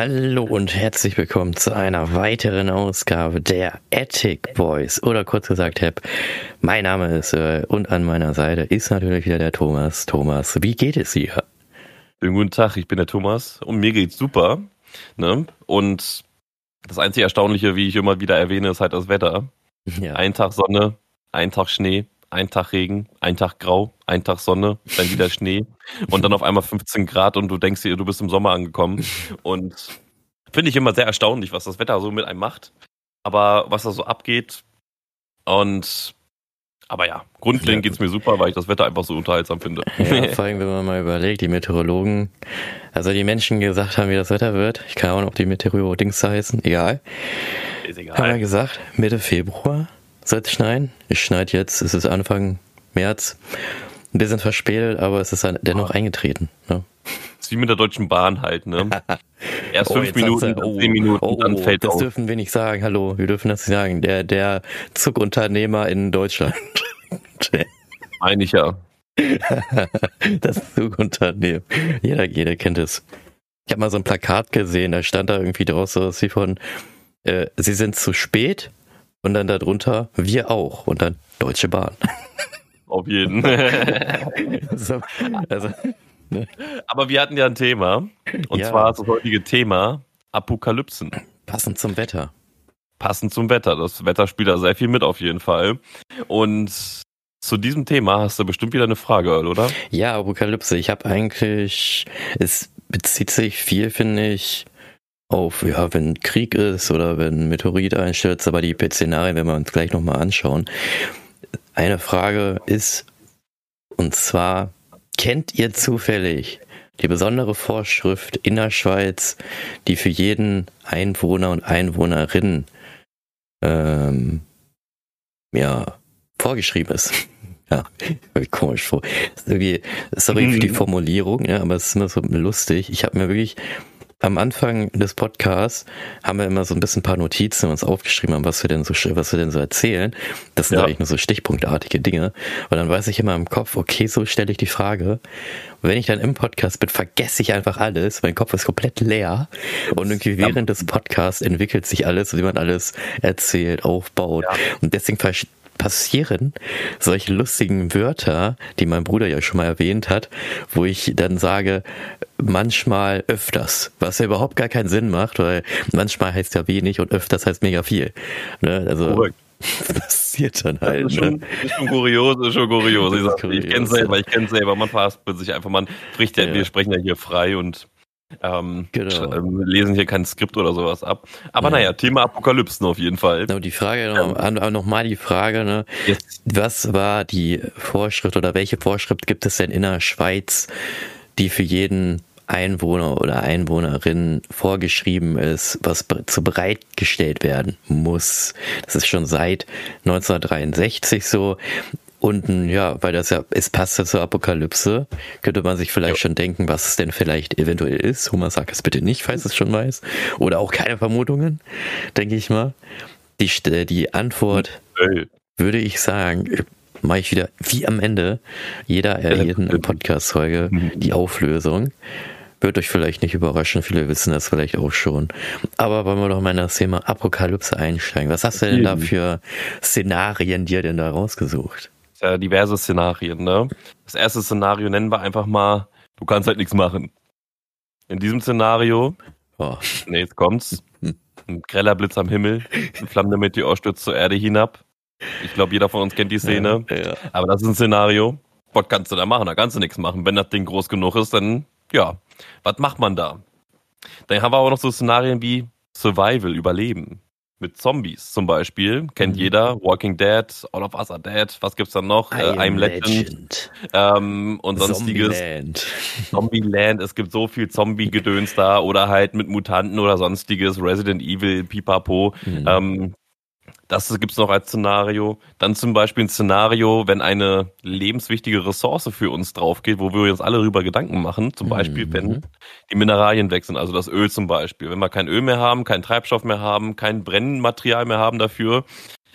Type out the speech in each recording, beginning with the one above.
Hallo und herzlich willkommen zu einer weiteren Ausgabe der Attic Boys oder kurz gesagt Hep. Mein Name ist äh, und an meiner Seite ist natürlich wieder der Thomas. Thomas, wie geht es dir? Schönen guten Tag, ich bin der Thomas und mir geht's super. Ne? Und das einzige Erstaunliche, wie ich immer wieder erwähne, ist halt das Wetter. Ja. Ein Tag Sonne, ein Tag Schnee, ein Tag Regen, ein Tag Grau, ein Tag Sonne, dann wieder Schnee und dann auf einmal 15 Grad und du denkst dir, du bist im Sommer angekommen. Und finde ich immer sehr erstaunlich, was das Wetter so mit einem macht. Aber was da so abgeht und aber ja, grundlegend ja. geht's mir super, weil ich das Wetter einfach so unterhaltsam finde. Ja, vor allem, wenn man mal überlegt, die Meteorologen, also die Menschen gesagt haben, wie das Wetter wird. Ich kann auch noch, ob die Meteorologdings heißen, egal. Ist egal. Haben wir gesagt, Mitte Februar soll es schneien. Es schneit jetzt, es ist Anfang März. Ein bisschen verspätet, aber es ist dennoch eingetreten. Ne? Das ist wie mit der Deutschen Bahn halt, ne? Erst oh, fünf Minuten, du, oh, zehn Minuten, oh, dann fällt Das auf. dürfen wir nicht sagen, hallo, wir dürfen das nicht sagen. Der, der Zugunternehmer in Deutschland. Meine ich ja. das Zugunternehmen. Jeder, jeder kennt es. Ich habe mal so ein Plakat gesehen, da stand da irgendwie draus so wie von, äh, Sie sind zu spät, und dann darunter wir auch und dann Deutsche Bahn. Auf jeden. so, also, ne? Aber wir hatten ja ein Thema und ja. zwar das heutige Thema Apokalypsen. Passend zum Wetter. Passend zum Wetter. Das Wetter spielt da sehr viel mit auf jeden Fall. Und zu diesem Thema hast du bestimmt wieder eine Frage, Earl, oder? Ja, Apokalypse. Ich habe eigentlich, es bezieht sich viel, finde ich, auf, ja, wenn Krieg ist oder wenn Meteorit einstürzt, aber die Szenarien werden wir uns gleich nochmal anschauen. Eine Frage ist, und zwar, kennt ihr zufällig die besondere Vorschrift in der Schweiz, die für jeden Einwohner und Einwohnerin ähm, ja, vorgeschrieben ist? Ja, komisch vor. Sorry für die Formulierung, ja, aber es ist immer so lustig. Ich habe mir wirklich am Anfang des Podcasts haben wir immer so ein bisschen ein paar Notizen uns aufgeschrieben haben, was wir denn so, was wir denn so erzählen. Das sind ja. eigentlich nur so stichpunktartige Dinge. Und dann weiß ich immer im Kopf, okay, so stelle ich die Frage. Und wenn ich dann im Podcast bin, vergesse ich einfach alles. Mein Kopf ist komplett leer. Und irgendwie während des Podcasts entwickelt sich alles, wie man alles erzählt, aufbaut. Ja. Und deswegen passieren solche lustigen Wörter, die mein Bruder ja schon mal erwähnt hat, wo ich dann sage, manchmal öfters, was ja überhaupt gar keinen Sinn macht, weil manchmal heißt ja wenig und öfters heißt mega viel. Ne? Also Correct. passiert dann halt. Das ist schon, ne? ist schon kurios, ist schon kurios. Ich, ich kenne selber, ich kenne selber. Man verhaspelt sich einfach, man spricht ja, ja, wir sprechen ja hier frei und ähm, genau. Ähm, lesen hier kein Skript oder sowas ab. Aber ja. naja, Thema Apokalypsen auf jeden Fall. Genau, die Frage, ähm, nochmal die Frage, ne? Yes. Was war die Vorschrift oder welche Vorschrift gibt es denn in der Schweiz, die für jeden Einwohner oder Einwohnerin vorgeschrieben ist, was zu bereitgestellt werden muss. Das ist schon seit 1963 so. Und ja, weil das ja, es passt ja zur Apokalypse, könnte man sich vielleicht ja. schon denken, was es denn vielleicht eventuell ist. Homer sagt es bitte nicht, falls es schon weiß. Oder auch keine Vermutungen, denke ich mal. Die, die Antwort hey. würde ich sagen, mache ich wieder wie am Ende jeder jeden Podcast-Folge mhm. die Auflösung. Wird euch vielleicht nicht überraschen, viele wissen das vielleicht auch schon. Aber wollen wir doch mal in das Thema Apokalypse einsteigen. Was hast du denn da für Szenarien dir denn da rausgesucht? Ja diverse Szenarien, ne? Das erste Szenario nennen wir einfach mal, du kannst halt nichts machen. In diesem Szenario, oh. nee, jetzt kommt's. Ein greller Blitz am Himmel, ein flammender Meteor stürzt zur Erde hinab. Ich glaube, jeder von uns kennt die Szene. Ja, ja. Aber das ist ein Szenario. Was kannst du da machen? Da kannst du nichts machen. Wenn das Ding groß genug ist, dann, ja, was macht man da? Dann haben wir aber noch so Szenarien wie Survival, Überleben mit Zombies zum Beispiel. Kennt mhm. jeder. Walking Dead, All of Us are Dead. Was gibt's dann noch? I äh, I'm Legend. Legend. Ähm, und sonstiges. Zombieland. Zombieland. Es gibt so viel Zombie-Gedöns da. Oder halt mit Mutanten oder sonstiges. Resident Evil, Pipapo. Mhm. Ähm, das gibt's noch als Szenario. Dann zum Beispiel ein Szenario, wenn eine lebenswichtige Ressource für uns draufgeht, wo wir uns alle darüber Gedanken machen. Zum Beispiel, mhm. wenn die Mineralien weg sind, also das Öl zum Beispiel. Wenn wir kein Öl mehr haben, kein Treibstoff mehr haben, kein Brennmaterial mehr haben dafür,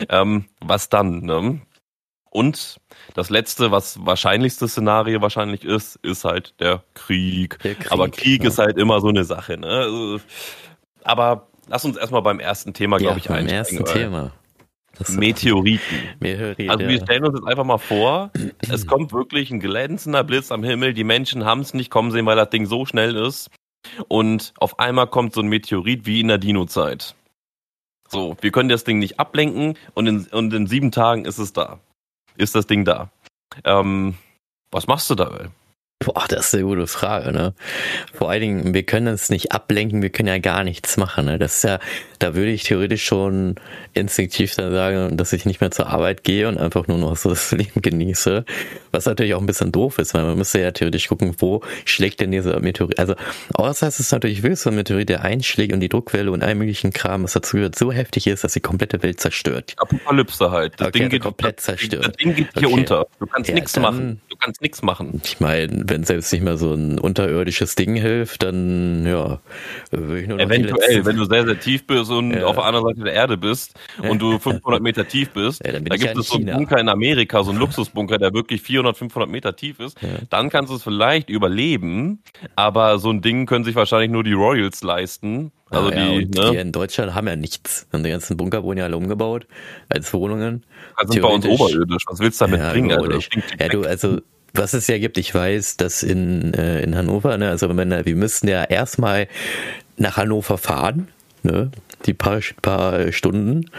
ähm, was dann? Ne? Und das letzte, was wahrscheinlichste Szenario wahrscheinlich ist, ist halt der Krieg. Der Krieg aber Krieg ja. ist halt immer so eine Sache. Ne? Also, aber lass uns erstmal beim ersten Thema, glaube ja, ich, einsteigen. Beim ersten Thema. Meteoriten. Meteoriten. Also wir stellen uns jetzt einfach mal vor, es kommt wirklich ein glänzender Blitz am Himmel, die Menschen haben es nicht kommen sehen, weil das Ding so schnell ist. Und auf einmal kommt so ein Meteorit wie in der Dino-Zeit. So, wir können das Ding nicht ablenken und in, und in sieben Tagen ist es da. Ist das Ding da. Ähm, was machst du da? Boah, das ist eine gute Frage, ne? Vor allen Dingen, wir können uns nicht ablenken, wir können ja gar nichts machen, ne? Das ist ja, da würde ich theoretisch schon instinktiv dann sagen, dass ich nicht mehr zur Arbeit gehe und einfach nur noch so das Leben genieße. Was natürlich auch ein bisschen doof ist, weil man müsste ja theoretisch gucken, wo schlägt denn dieser Meteorit. Also, außer es ist natürlich wirklich so ein Meteorit, der einschlägt und die Druckwelle und all möglichen Kram, was dazu gehört, so heftig ist, dass die komplette Welt zerstört. Apokalypse halt. Das okay, Ding geht komplett zerstört. Das Ding geht hier okay. unter. Du kannst ja, nichts machen. Du kannst nichts machen. Ich meine, wenn selbst nicht mehr so ein unterirdisches Ding hilft, dann ja, würde ich nur noch Eventuell, wenn du sehr, sehr tief bist und ja. auf der anderen Seite der Erde bist und du 500 Meter tief bist, ja, da gibt ja es so einen Bunker in Amerika, so einen Luxusbunker, der wirklich 400, 500 Meter tief ist, dann kannst du es vielleicht überleben, aber so ein Ding können sich wahrscheinlich nur die Royals leisten. Also ah, die, ne? die in Deutschland haben ja nichts. Und die ganzen Bunker wurden ja alle umgebaut als Wohnungen. Also bei uns oberirdisch. Was willst du damit bringen? Also, ja, du, also was es ja gibt, ich weiß, dass in, äh, in Hannover, ne, also wenn, wir müssten ja erstmal nach Hannover fahren, ne, die paar, paar Stunden.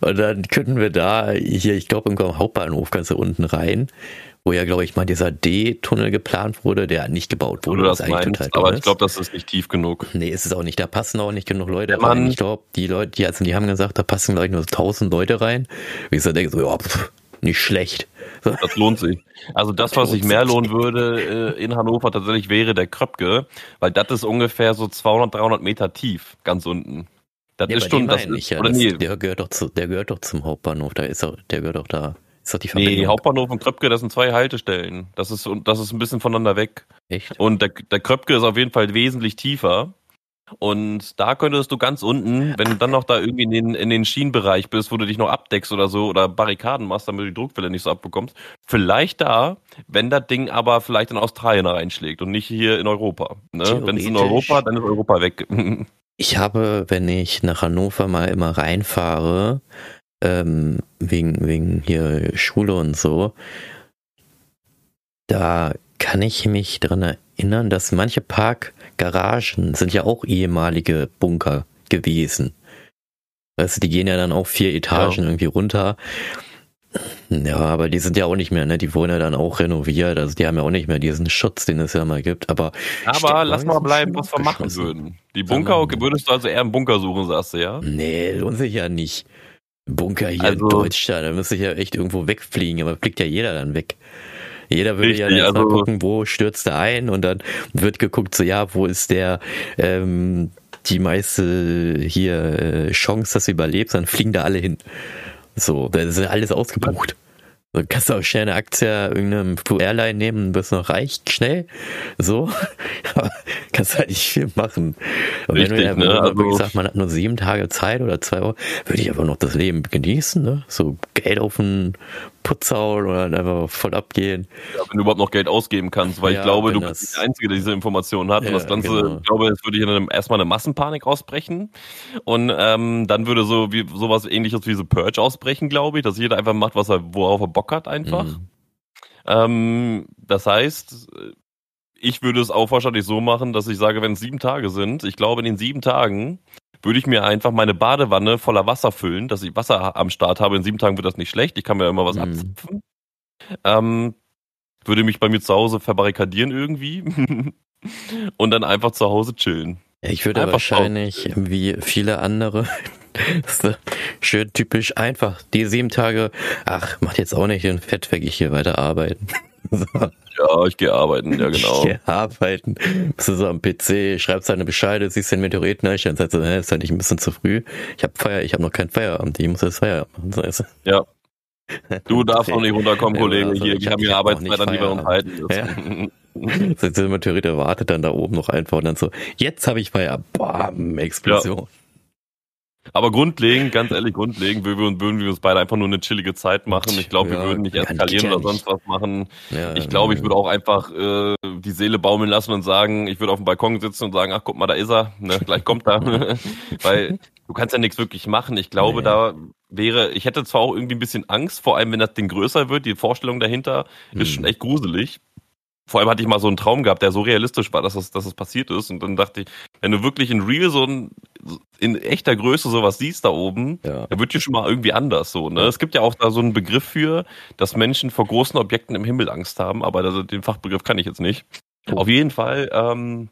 Und dann könnten wir da hier, ich glaube, im Hauptbahnhof ganz unten rein, wo ja, glaube ich, mal dieser D-Tunnel geplant wurde, der nicht gebaut wurde. Das meinst, aber ich glaube, das ist nicht tief genug. Nee, ist es auch nicht. Da passen auch nicht genug Leute rein. Ich glaube, die Leute, die, also die haben gesagt, da passen, glaube ich, nur 1000 Leute rein. Wie ich so denke, so, ja, pff, nicht schlecht. Das lohnt sich. Also das, was sich mehr lohnen würde äh, in Hannover tatsächlich wäre der Kröpke, weil das ist ungefähr so 200, 300 Meter tief, ganz unten. Das ja, ist schon, das ist, ja, oder das, nee. Der gehört doch zu, der gehört doch zum Hauptbahnhof, da ist auch, der gehört doch da. Ist doch die Verbindung. Nee, Hauptbahnhof und Kröpke, das sind zwei Haltestellen. Das ist, das ist ein bisschen voneinander weg. Echt? Und der, der Kröpke ist auf jeden Fall wesentlich tiefer. Und da könntest du ganz unten, wenn du dann noch da irgendwie in den, in den Schienenbereich bist, wo du dich noch abdeckst oder so oder Barrikaden machst, damit du die Druckwelle nicht so abbekommst, vielleicht da, wenn das Ding aber vielleicht in Australien reinschlägt und nicht hier in Europa. Ne? Wenn es in Europa, dann ist Europa weg. Ich habe, wenn ich nach Hannover mal immer reinfahre, ähm, wegen, wegen hier Schule und so, da kann ich mich dran erinnern, dass manche Parkgaragen sind ja auch ehemalige Bunker gewesen. Weißt du, die gehen ja dann auch vier Etagen ja. irgendwie runter. Ja, aber die sind ja auch nicht mehr, ne? Die wurden ja dann auch renoviert. Also die haben ja auch nicht mehr diesen Schutz, den es ja mal gibt. Aber, aber lass mal bleiben, was wir machen würden. Die Bunker, würdest du also eher einen Bunker suchen, sagst du, ja? Nee, lohnt sich ja nicht. Bunker hier also, in Deutschland, da müsste ich ja echt irgendwo wegfliegen, aber fliegt ja jeder dann weg. Jeder würde Richtig, ja erstmal also, gucken, wo stürzt er ein und dann wird geguckt, so ja, wo ist der ähm, die meiste hier äh, Chance, dass du überlebst, dann fliegen da alle hin. So, da ist alles ausgebucht. Du kannst auch schnell eine Aktie irgendeinem Airline nehmen, wirst noch reich, schnell. So. Kannst halt nicht viel machen. Und Richtig, wenn du ja, ne? also, sagt, man hat nur sieben Tage Zeit oder zwei Wochen, würde ich aber noch das Leben genießen, ne? So Geld auf den Putz hauen oder einfach voll abgehen. Ja, wenn du überhaupt noch Geld ausgeben kannst, weil ja, ich glaube, du bist der Einzige, der diese Informationen hat. Ja, und das Ganze, genau. ich glaube, es würde hier erstmal eine Massenpanik ausbrechen. Und ähm, dann würde so wie sowas ähnliches wie so Purge ausbrechen, glaube ich, dass jeder einfach macht, was er, worauf er Bock hat, einfach. Mhm. Ähm, das heißt, ich würde es auch wahrscheinlich so machen, dass ich sage, wenn es sieben Tage sind, ich glaube, in den sieben Tagen würde ich mir einfach meine Badewanne voller Wasser füllen, dass ich Wasser am Start habe. In sieben Tagen wird das nicht schlecht. Ich kann mir immer was mhm. abzapfen. Ähm, würde mich bei mir zu Hause verbarrikadieren irgendwie und dann einfach zu Hause chillen. Ich würde einfach wahrscheinlich, wie viele andere, schön typisch einfach die sieben Tage, ach, macht jetzt auch nicht den Fett weg, ich hier weiter arbeiten. So. Ja, ich gehe arbeiten, ja genau. Ich gehe arbeiten. Bist du so am PC, schreibst deine Bescheide, siehst den Meteoriten, dann sagst du, ist halt nicht ein bisschen zu früh. Ich habe Feier, ich habe noch keinen Feierabend, ich muss jetzt Feierabend machen. So ja. Du darfst noch nicht runterkommen, Kollege. Also hier, wir haben hier Arbeitszeit, an die wir uns halten. Ja. so, der Meteorit wartet dann da oben noch einfach und dann so, jetzt habe ich Feierabend. Bam, Explosion. Aber grundlegend, ganz ehrlich, grundlegend würden wir, würden wir uns beide einfach nur eine chillige Zeit machen. Ich glaube, ja, wir würden nicht eskalieren oder sonst was machen. Ja, ich glaube, ich würde auch einfach äh, die Seele baumeln lassen und sagen, ich würde auf dem Balkon sitzen und sagen, ach guck mal, da ist er, ne, gleich kommt er. Weil du kannst ja nichts wirklich machen. Ich glaube, da wäre, ich hätte zwar auch irgendwie ein bisschen Angst, vor allem wenn das Ding größer wird, die Vorstellung dahinter hm. ist schon echt gruselig vor allem hatte ich mal so einen Traum gehabt, der so realistisch war, dass das, dass das passiert ist. Und dann dachte ich, wenn du wirklich in Real so ein, in echter Größe sowas siehst da oben, ja. dann wird dir schon mal irgendwie anders so. Ne? Es gibt ja auch da so einen Begriff für, dass Menschen vor großen Objekten im Himmel Angst haben, aber das, den Fachbegriff kann ich jetzt nicht. Oh. Auf jeden Fall, ähm,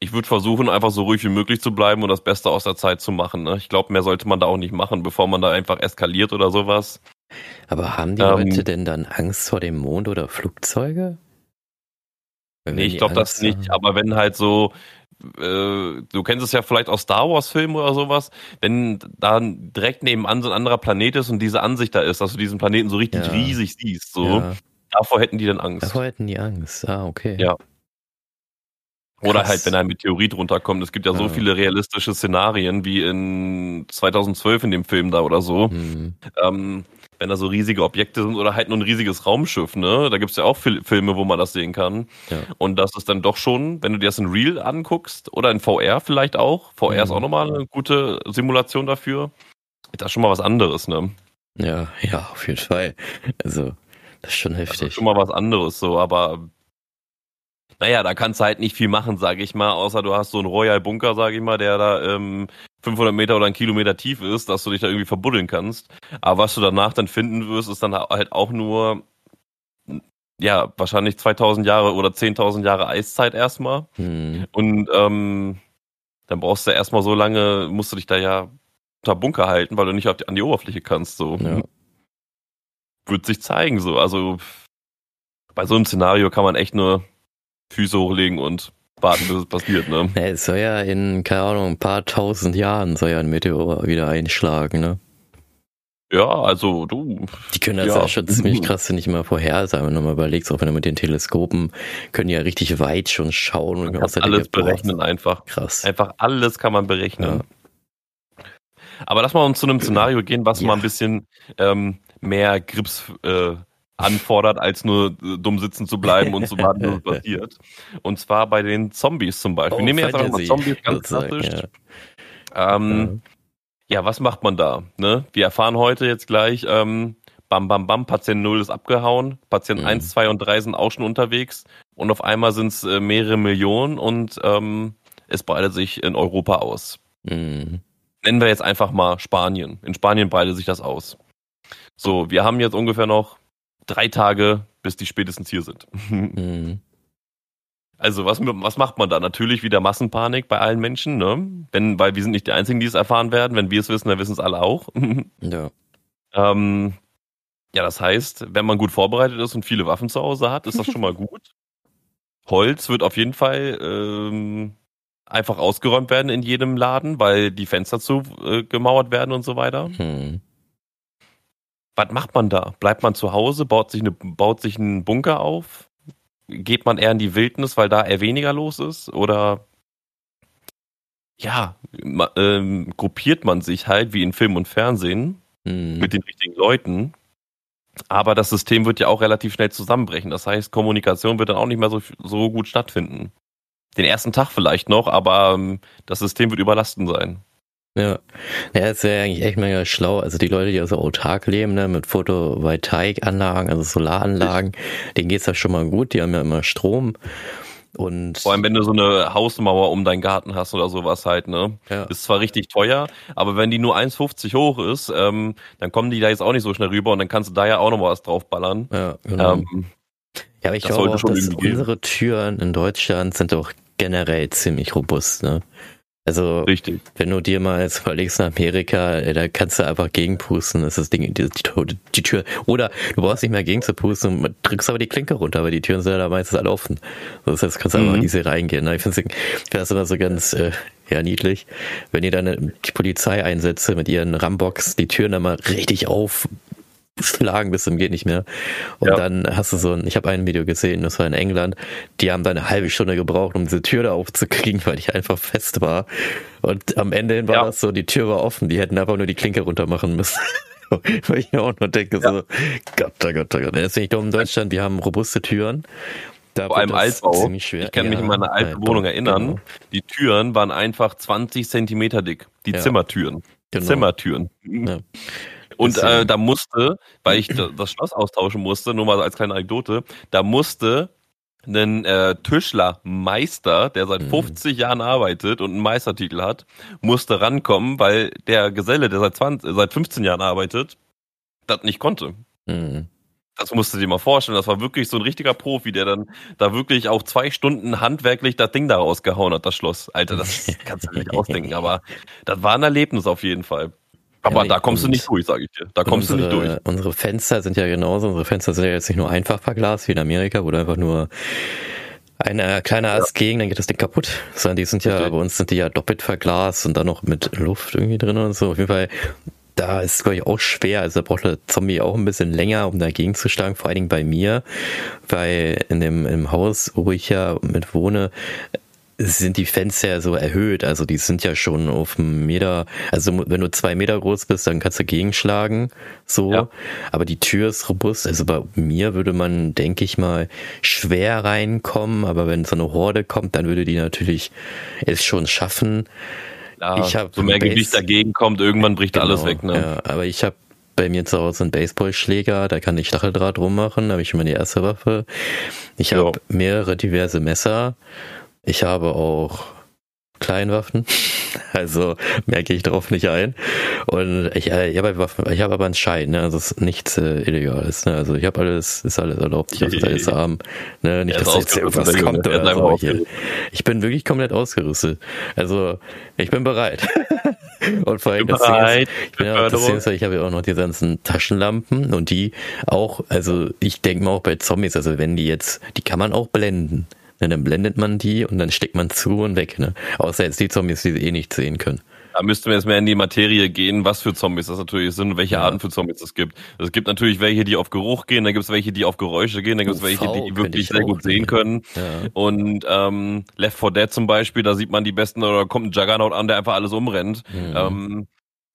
ich würde versuchen, einfach so ruhig wie möglich zu bleiben und das Beste aus der Zeit zu machen. Ne? Ich glaube, mehr sollte man da auch nicht machen, bevor man da einfach eskaliert oder sowas. Aber haben die ähm, Leute denn dann Angst vor dem Mond oder Flugzeuge? Nee, ich glaube das nicht, aber wenn halt so, äh, du kennst es ja vielleicht aus Star Wars Filmen oder sowas, wenn da direkt nebenan so ein anderer Planet ist und diese Ansicht da ist, dass du diesen Planeten so richtig ja. riesig siehst, so, ja. davor hätten die dann Angst. Davor hätten die Angst, ah, okay. Ja. Oder Krass. halt, wenn ein Meteorit runterkommt. Es gibt ja, so viele realistische Szenarien wie in 2012 in dem Film da oder so. Mhm. Ähm, wenn da so riesige Objekte sind oder halt nur ein riesiges Raumschiff, ne? Da gibt's ja auch Filme, wo man das sehen kann. Ja. Und das ist dann doch schon, wenn du dir das in Real anguckst oder in VR vielleicht auch, VR mhm. ist auch nochmal eine gute Simulation dafür, ist das schon mal was anderes, ne? Ja, ja, auf jeden Fall. Also, das ist schon heftig. Das ist schon mal was anderes so, aber naja, da kannst du halt nicht viel machen, sage ich mal, außer du hast so einen Royal Bunker, sage ich mal, der da ähm, 500 Meter oder ein Kilometer tief ist, dass du dich da irgendwie verbuddeln kannst. Aber was du danach dann finden wirst, ist dann halt auch nur, ja, wahrscheinlich 2000 Jahre oder 10.000 Jahre Eiszeit erstmal. Hm. Und ähm, dann brauchst du erstmal so lange, musst du dich da ja unter Bunker halten, weil du nicht die, an die Oberfläche kannst. So. Ja. Wird sich zeigen, so. Also bei so einem Szenario kann man echt nur Füße hochlegen und warten, bis es passiert, ne? Ja, es soll ja in, keine Ahnung, ein paar tausend Jahren soll ja ein Meteor wieder einschlagen, ne? Ja, also du. Die können das ja, ja schon ziemlich krass nicht mal vorhersagen, wenn du mal überlegst, auch wenn du mit den Teleskopen können ja richtig weit schon schauen. Man kann alles berechnen einfach. Krass. Einfach alles kann man berechnen. Ja. Aber lass mal uns zu einem Szenario gehen, was ja. mal ein bisschen ähm, mehr Grips äh, anfordert, als nur äh, dumm sitzen zu bleiben und zu warten, was passiert. Und zwar bei den Zombies zum Beispiel. Oh, Nehmen wir jetzt einfach mal Zombies ganz klassisch. Ja. Ähm, ja. ja. was macht man da? Ne? Wir erfahren heute jetzt gleich, ähm, bam, bam, bam, Patient 0 ist abgehauen, Patient mhm. 1, 2 und 3 sind auch schon unterwegs und auf einmal sind es äh, mehrere Millionen und ähm, es breitet sich in Europa aus. Mhm. Nennen wir jetzt einfach mal Spanien. In Spanien breitet sich das aus. So, wir haben jetzt ungefähr noch drei Tage, bis die spätestens hier sind. Mhm. Also was, was macht man da? Natürlich wieder Massenpanik bei allen Menschen, ne? Wenn, weil wir sind nicht die Einzigen, die es erfahren werden. Wenn wir es wissen, dann wissen es alle auch. ja. Ähm, ja, das heißt, wenn man gut vorbereitet ist und viele Waffen zu Hause hat, ist das schon mal gut. Holz wird auf jeden Fall ähm, einfach ausgeräumt werden in jedem Laden, weil die Fenster zu äh, gemauert werden und so weiter. Hm was macht man da? Bleibt man zu Hause, baut sich, eine, baut sich einen Bunker auf? Geht man eher in die Wildnis, weil da eher weniger los ist? Oder ja, ähm, gruppiert man sich halt wie in Film und Fernsehen mhm. mit den richtigen Leuten. Aber das System wird ja auch relativ schnell zusammenbrechen. Das heißt, Kommunikation wird dann auch nicht mehr so, so gut stattfinden. Den ersten Tag vielleicht noch, aber ähm, das System wird überlasten sein. Ja, ja, ist ja eigentlich echt mega schlau. Also die Leute, die also autark leben, ne, mit Photovoltaikanlagen, also Solaranlagen, denen geht's ja schon mal gut. Die haben ja immer Strom. Und Vor allem, wenn du so eine Hausmauer um deinen Garten hast oder sowas halt, ne? Ja. Ist zwar richtig teuer, aber wenn die nur 1,50 hoch ist, ähm, dann kommen die da jetzt auch nicht so schnell rüber und dann kannst du da ja auch noch mal was draufballern. Ja, genau. Ähm, ja aber ich glaube auch, dass unsere Türen in Deutschland sind doch generell ziemlich robust, ne? Also, Richtig. wenn du dir mal jetzt überlegst nach Amerika, äh, da kannst du einfach gegenpusten, das ist das Ding, die, die, die Tür. Oder du brauchst nicht mehr gegen zu pusten, drückst aber die Klinke runter, weil die Türen sind ja da meistens alle offen. Das heißt, du kannst mhm. einfach easy reingehen. Ich finde das immer so ganz, äh, ja, niedlich, wenn ihr dann die Polizei einsetzt mit ihren Rambox die Türen dann mal richtig auf schlagen bis zum geht nicht mehr. Und ja. dann hast du so ein, ich habe ein Video gesehen, das war in England, die haben da eine halbe Stunde gebraucht, um diese Tür da aufzukriegen, weil ich einfach fest war. Und am Ende hin war ja. das so, die Tür war offen, die hätten einfach nur die Klinke runter machen müssen. weil ich mir auch nur denke, ja. so, Gott, oh Gott, oh Gott. Das ist nicht dumm in Deutschland, wir haben robuste Türen. Da Vor allem Altbau. Ich kann mich in meine alte Wohnung erinnern. Genau. Die Türen waren einfach 20 Zentimeter dick. Die Zimmertüren. Genau. Zimmertüren. Ja. Und äh, da musste, weil ich das Schloss austauschen musste, nur mal als kleine Anekdote, da musste ein äh, Tischlermeister, der seit 50 mhm. Jahren arbeitet und einen Meistertitel hat, musste rankommen, weil der Geselle, der seit 20, seit 15 Jahren arbeitet, das nicht konnte. Mhm. Das musst du dir mal vorstellen. Das war wirklich so ein richtiger Profi, der dann da wirklich auch zwei Stunden handwerklich das Ding da rausgehauen hat, das Schloss. Alter, das kannst du nicht ausdenken. Aber das war ein Erlebnis auf jeden Fall. Aber ja, da kommst du nicht durch, sage ich dir. Da kommst unsere, du nicht durch. Unsere Fenster sind ja genauso. Unsere Fenster sind ja jetzt nicht nur einfach verglast wie in Amerika, wo du einfach nur eine kleine Ast ja. gegen, dann geht das Ding kaputt. Sondern die sind ja, okay. bei uns sind die ja doppelt verglast und dann noch mit Luft irgendwie drin und so. Auf jeden Fall, da ist es, glaube ich, auch schwer. Also da braucht der Zombie auch ein bisschen länger, um dagegen zu schlagen, vor allen Dingen bei mir. Weil in dem im Haus, wo ich ja mit wohne, sind die Fenster ja so erhöht. Also die sind ja schon auf einem Meter. Also wenn du zwei Meter groß bist, dann kannst du gegenschlagen. So. Ja. Aber die Tür ist robust. Also bei mir würde man, denke ich mal, schwer reinkommen. Aber wenn so eine Horde kommt, dann würde die natürlich es schon schaffen. Ja, ich hab so mehr Gewicht dagegen kommt, irgendwann bricht genau, alles weg. Ne? Ja, aber ich habe bei mir zu Hause einen Baseballschläger, da kann ich Stacheldraht rummachen, da habe ich mal die erste Waffe. Ich habe mehrere diverse Messer ich habe auch Kleinwaffen, also mehr gehe ich darauf nicht ein. Und ich, äh, ich habe Waffen, ich habe aber einen Schein, ne? also es ist nichts äh, Illegales. Ne? Also ich habe alles, ist alles erlaubt, ich darf alles haben. Ne? Nicht, dass jetzt irgendwas kommt oder so. Hier. Ich bin wirklich komplett ausgerüstet. Also ich bin bereit. und vor allem das bereit. Ist, ich, bin ja, das ich habe ja auch noch die ganzen Taschenlampen und die auch, also ich denke mal auch bei Zombies, also wenn die jetzt, die kann man auch blenden. Ne, dann blendet man die und dann steckt man zu und weg. Ne? Außer jetzt die Zombies, die sie eh nicht sehen können. Da müssten wir jetzt mehr in die Materie gehen, was für Zombies das natürlich sind und welche ja. Arten für Zombies es gibt. Es gibt natürlich welche, die auf Geruch gehen, dann gibt es welche, die auf Geräusche gehen, dann gibt es welche, die wirklich sehr gut sehen können. Ja. Und ähm, Left 4 Dead zum Beispiel, da sieht man die besten, oder kommt ein Juggernaut an, der einfach alles umrennt. Mhm. Ähm,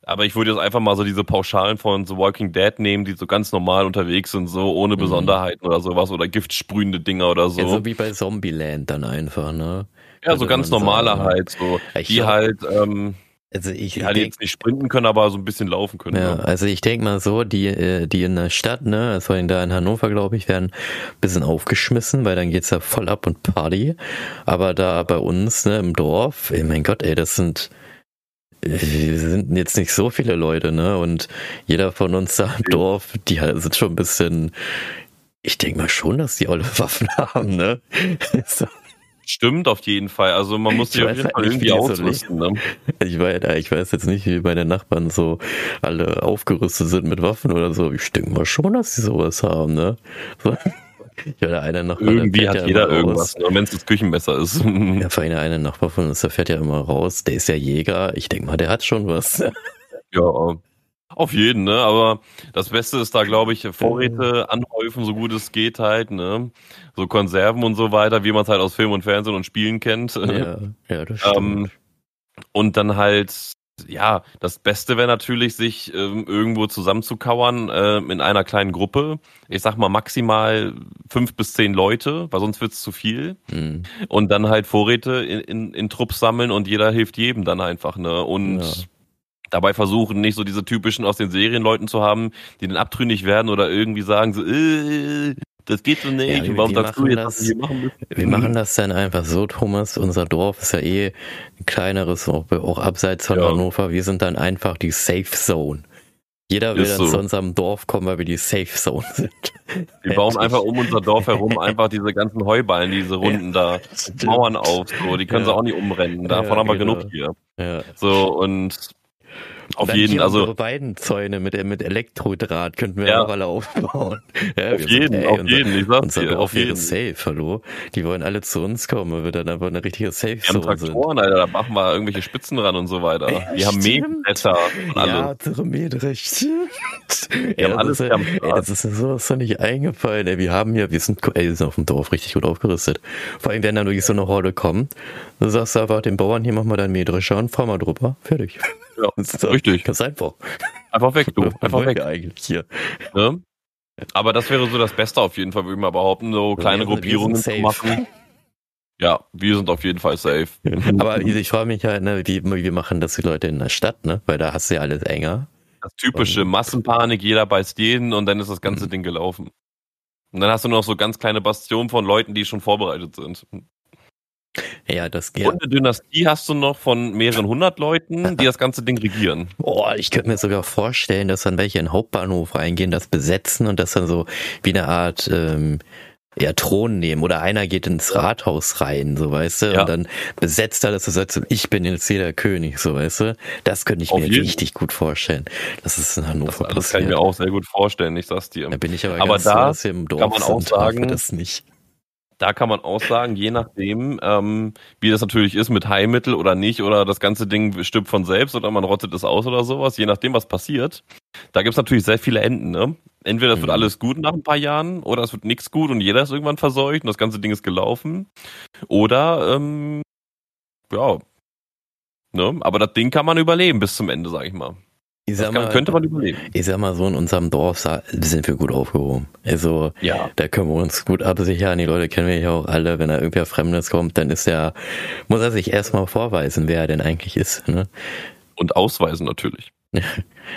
aber ich würde jetzt einfach mal so diese Pauschalen von The Walking Dead nehmen, die so ganz normal unterwegs sind, so ohne mhm. Besonderheiten oder sowas oder giftsprühende Dinger oder so. Ja, so wie bei Zombieland dann einfach, ne? Ja, so ganz normale sagen, halt, so. Ich die halt, ähm, also ich, die halt denk, jetzt nicht sprinten können, aber so ein bisschen laufen können. Ja, ne? also ich denke mal so, die, äh, die in der Stadt, ne, also in da in Hannover, glaube ich, werden ein bisschen aufgeschmissen, weil dann geht's ja voll ab und Party. Aber da bei uns, ne, im Dorf, ey, mein Gott, ey, das sind wir sind jetzt nicht so viele Leute, ne? Und jeder von uns da im Dorf, die sind schon ein bisschen, ich denke mal schon, dass die alle Waffen haben, ne? Stimmt auf jeden Fall. Also man muss sich auf jeden halt Fall irgendwie ausrüsten. Ne? Ich, weiß, ich weiß jetzt nicht, wie meine Nachbarn so alle aufgerüstet sind mit Waffen oder so. Ich denke mal schon, dass sie sowas haben, ne? So. Ja, der eine Nachbar, Irgendwie hat ja jeder irgendwas, nur wenn es das Küchenmesser ist. Ja, vor allem der eine Nachbar von uns, der fährt ja immer raus, der ist ja Jäger. Ich denke mal, der hat schon was. Ja, auf jeden, ne? Aber das Beste ist da, glaube ich, Vorräte anhäufen, so gut es geht halt, ne? So Konserven und so weiter, wie man es halt aus Film und Fernsehen und Spielen kennt. Ja, ja das stimmt. Ähm, und dann halt ja, das Beste wäre natürlich, sich ähm, irgendwo zusammenzukauern äh, in einer kleinen Gruppe. Ich sag mal maximal fünf bis zehn Leute, weil sonst wird's zu viel. Mhm. Und dann halt Vorräte in, in, in Trupp sammeln und jeder hilft jedem dann einfach, ne? Und ja. dabei versuchen, nicht so diese typischen aus den Serienleuten zu haben, die dann abtrünnig werden oder irgendwie sagen so, äh, das geht so nicht. Ja, Warum sagst du jetzt, das, wir machen müssen? Wir machen das dann einfach so, Thomas. Unser Dorf ist ja eh ein kleineres, auch, auch abseits von ja. Hannover. Wir sind dann einfach die Safe Zone. Jeder will dann so. zu unserem Dorf kommen, weil wir die Safe Zone sind. Wir bauen einfach um unser Dorf herum einfach diese ganzen Heuballen, diese Runden ja, da, stimmt. Mauern auf, so, die können ja. sie auch nicht umrennen. Davon ja, haben wir genau. genug hier. So, und Auf jeden, also. beiden Zäune mit, mit Elektrodraht könnten wir ja. auch alle aufbauen. Ja, auf jeden, sind, ey, auf unser, jeden, ich sag's unser dir, auf jeden. Safe, hallo. Die wollen alle zu uns kommen, weil wir dann einfach eine richtige Safe-Zone sind. Traktoren, Alter, da machen wir irgendwelche Spitzen ran und so weiter. Ey, die haben Mähdrescher. Ja, unsere Mähdresch. Die haben alles. Ist, ey, das ist mir sowas doch nicht eingefallen, ey. Wir haben ja, wir sind, ey, wir sind auf dem Dorf richtig gut aufgerüstet. Vor allem, wenn dann wirklich so eine Horde kommt, dann sagst du einfach den Bauern, hier mach mal deinen Mähdrescher und fahr mal drüber. Fertig. Ja, so, richtig. Ganz einfach. Einfach weg, du. Einfach weg. Eigentlich hier. Ne? Aber das wäre so das Beste auf jeden Fall, würde ich mal behaupten, so kleine Gruppierungen zu machen. Ja, wir sind auf jeden Fall safe. Aber ich frage mich halt, ne, wie, wie machen das die Leute in der Stadt, ne? Weil da hast du ja alles enger. Das typische Massenpanik, jeder beißt jeden und dann ist das ganze mhm. Ding gelaufen. Und dann hast du noch so ganz kleine Bastionen von Leuten, die schon vorbereitet sind. Ja, das geht. Und eine Dynastie hast du noch von mehreren hundert Leuten, die das ganze Ding regieren. Boah, ich könnte mir sogar vorstellen, dass dann welche in den Hauptbahnhof reingehen, das besetzen und das dann so wie eine Art ähm, ja, Thron nehmen oder einer geht ins Rathaus rein, so weißt du, ja. und dann besetzt er das so sagt, ich bin jetzt hier der König, so weißt du. Das könnte ich Auf mir jeden. richtig gut vorstellen. Das ist in Hannover das, passiert. Das kann ich mir auch sehr gut vorstellen, ich sag's dir. Da bin ich aber, aber ganz da so, dass wir im Dorf kann man auch sagen, das nicht da kann man auch sagen, je nachdem, ähm, wie das natürlich ist mit Heilmittel oder nicht, oder das ganze Ding stirbt von selbst oder man rottet es aus oder sowas, je nachdem, was passiert, da gibt's natürlich sehr viele Enden. Ne? Entweder es wird mhm. alles gut nach ein paar Jahren oder es wird nichts gut und jeder ist irgendwann verseucht und das ganze Ding ist gelaufen. Oder, ähm, ja, ne? aber das Ding kann man überleben bis zum Ende, sag ich mal. Ich sag mal, könnte man überleben. Ich sag mal so, in unserem Dorf sind wir gut aufgehoben. Also, ja. da können wir uns gut absichern. Die Leute kennen wir ja auch alle. Wenn da irgendwer Fremdes kommt, dann ist er, muss er sich erstmal vorweisen, wer er denn eigentlich ist. Ne? Und ausweisen natürlich.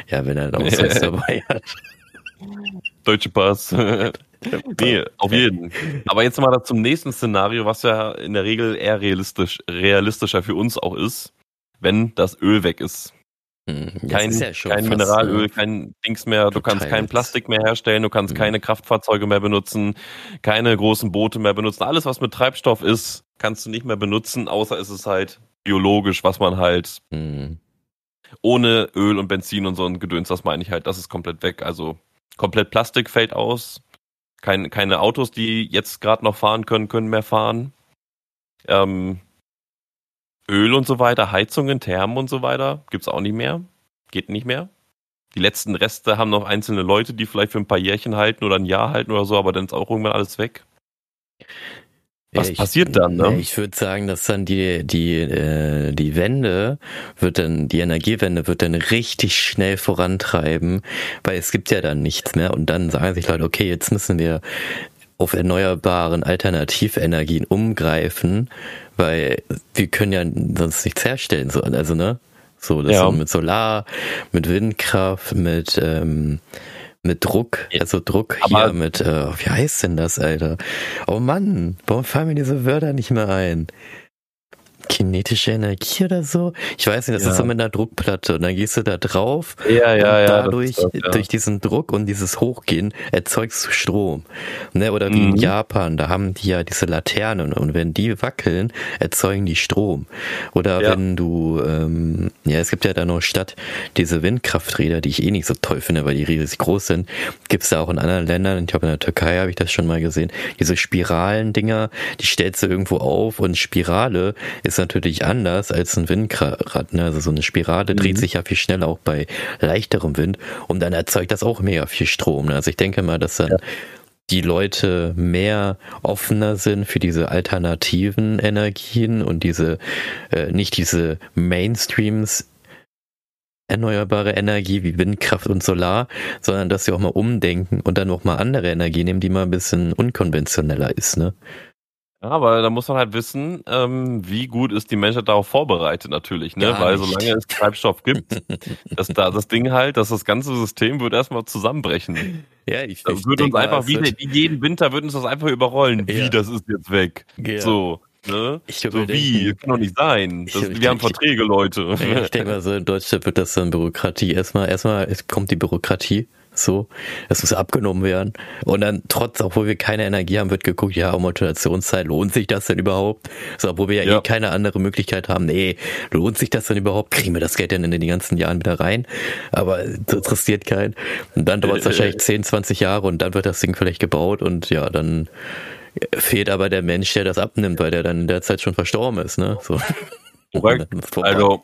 ja, wenn er einen Ausweis dabei hat. Deutsche Pass. nee, auf jeden. Aber jetzt mal zum nächsten Szenario, was ja in der Regel eher realistisch, realistischer für uns auch ist, wenn das Öl weg ist. Hm, kein, ja kein Mineralöl, äh, kein Dings mehr, du kannst kein Plastik mehr herstellen, du kannst mhm. keine Kraftfahrzeuge mehr benutzen, keine großen Boote mehr benutzen. Alles, was mit Treibstoff ist, kannst du nicht mehr benutzen, außer ist es halt biologisch, was man halt mhm. ohne Öl und Benzin und so ein Gedöns, das meine ich halt, das ist komplett weg. Also komplett Plastik fällt aus. Kein, keine Autos, die jetzt gerade noch fahren können, können mehr fahren. Ähm, Öl und so weiter, Heizungen, Thermen und so weiter, gibt's auch nicht mehr. Geht nicht mehr. Die letzten Reste haben noch einzelne Leute, die vielleicht für ein paar Jährchen halten oder ein Jahr halten oder so, aber dann ist auch irgendwann alles weg. Was ich, passiert dann, ne? Ich würde sagen, dass dann die, die, äh, die Wende wird dann, die Energiewende wird dann richtig schnell vorantreiben, weil es gibt ja dann nichts mehr und dann sagen sich Leute, okay, jetzt müssen wir auf erneuerbaren Alternativenergien umgreifen, weil wir können ja sonst nichts herstellen. So, also, ne? So, das ja. mit Solar, mit Windkraft, mit, ähm, mit Druck, also Druck Aber hier mit, äh, wie heißt denn das, Alter? Oh Mann, warum fallen mir diese Wörter nicht mehr ein? Kinetische Energie oder so. Ich weiß nicht, das ja. ist so mit einer Druckplatte und dann gehst du da drauf ja, ja, und ja, dadurch, das, ja. durch diesen Druck und dieses Hochgehen erzeugst du Strom. Ne? Oder wie mhm. in Japan, da haben die ja diese Laternen und wenn die wackeln, erzeugen die Strom. Oder wenn du, ähm, ja, es gibt ja da noch statt diese Windkrafträder, die ich eh nicht so toll finde, weil die riesig groß sind, gibt's da auch in anderen Ländern, ich glaube in der Türkei habe ich das schon mal gesehen, diese Spiralen-Dinger, die stellst du irgendwo auf und Spirale ist natürlich anders als ein Windrad. Ne? Also so eine Spirale mhm. dreht sich ja viel schneller auch bei leichterem Wind und dann erzeugt das auch mega viel Strom. Ne? Also ich denke mal, dass dann ja. die Leute mehr offener sind für diese alternativen Energien und diese äh, nicht diese Mainstreams erneuerbare Energie wie Windkraft und Solar, sondern dass sie auch mal umdenken und dann auch mal andere Energie nehmen, die mal ein bisschen unkonventioneller ist, ne? Ja, aber da muss man halt wissen, ähm, wie gut ist die Menschheit darauf vorbereitet natürlich, ne? Gar Weil nicht. solange es Treibstoff gibt, dass da das Ding halt, dass das ganze System wird erstmal zusammenbrechen. Ja, ich, das wird uns einfach wie, wie jeden Winter wird uns das einfach überrollen. Ja. Wie, das ist jetzt weg. Ja. So. Ne? Ich so wie, denken, kann doch nicht sein. Das, ich, wir haben Verträge, Leute. Ja, ich denke mal so, in Deutschland wird das dann Bürokratie. Erstmal, erstmal kommt die Bürokratie so, das muss abgenommen werden. Und dann trotz, obwohl wir keine Energie haben, wird geguckt, ja, Amortisationszeit, lohnt sich das denn überhaupt? So, obwohl wir ja, ja. eh keine andere Möglichkeit haben, nee, lohnt sich das denn überhaupt? Kriegen wir das Geld denn in den ganzen Jahren wieder rein? Aber das interessiert keinen. Und dann dauert es wahrscheinlich 10, 20 Jahre und dann wird das Ding vielleicht gebaut und ja, dann fehlt aber der Mensch, der das abnimmt, weil der dann in der Zeit schon verstorben ist, ne? So. Also,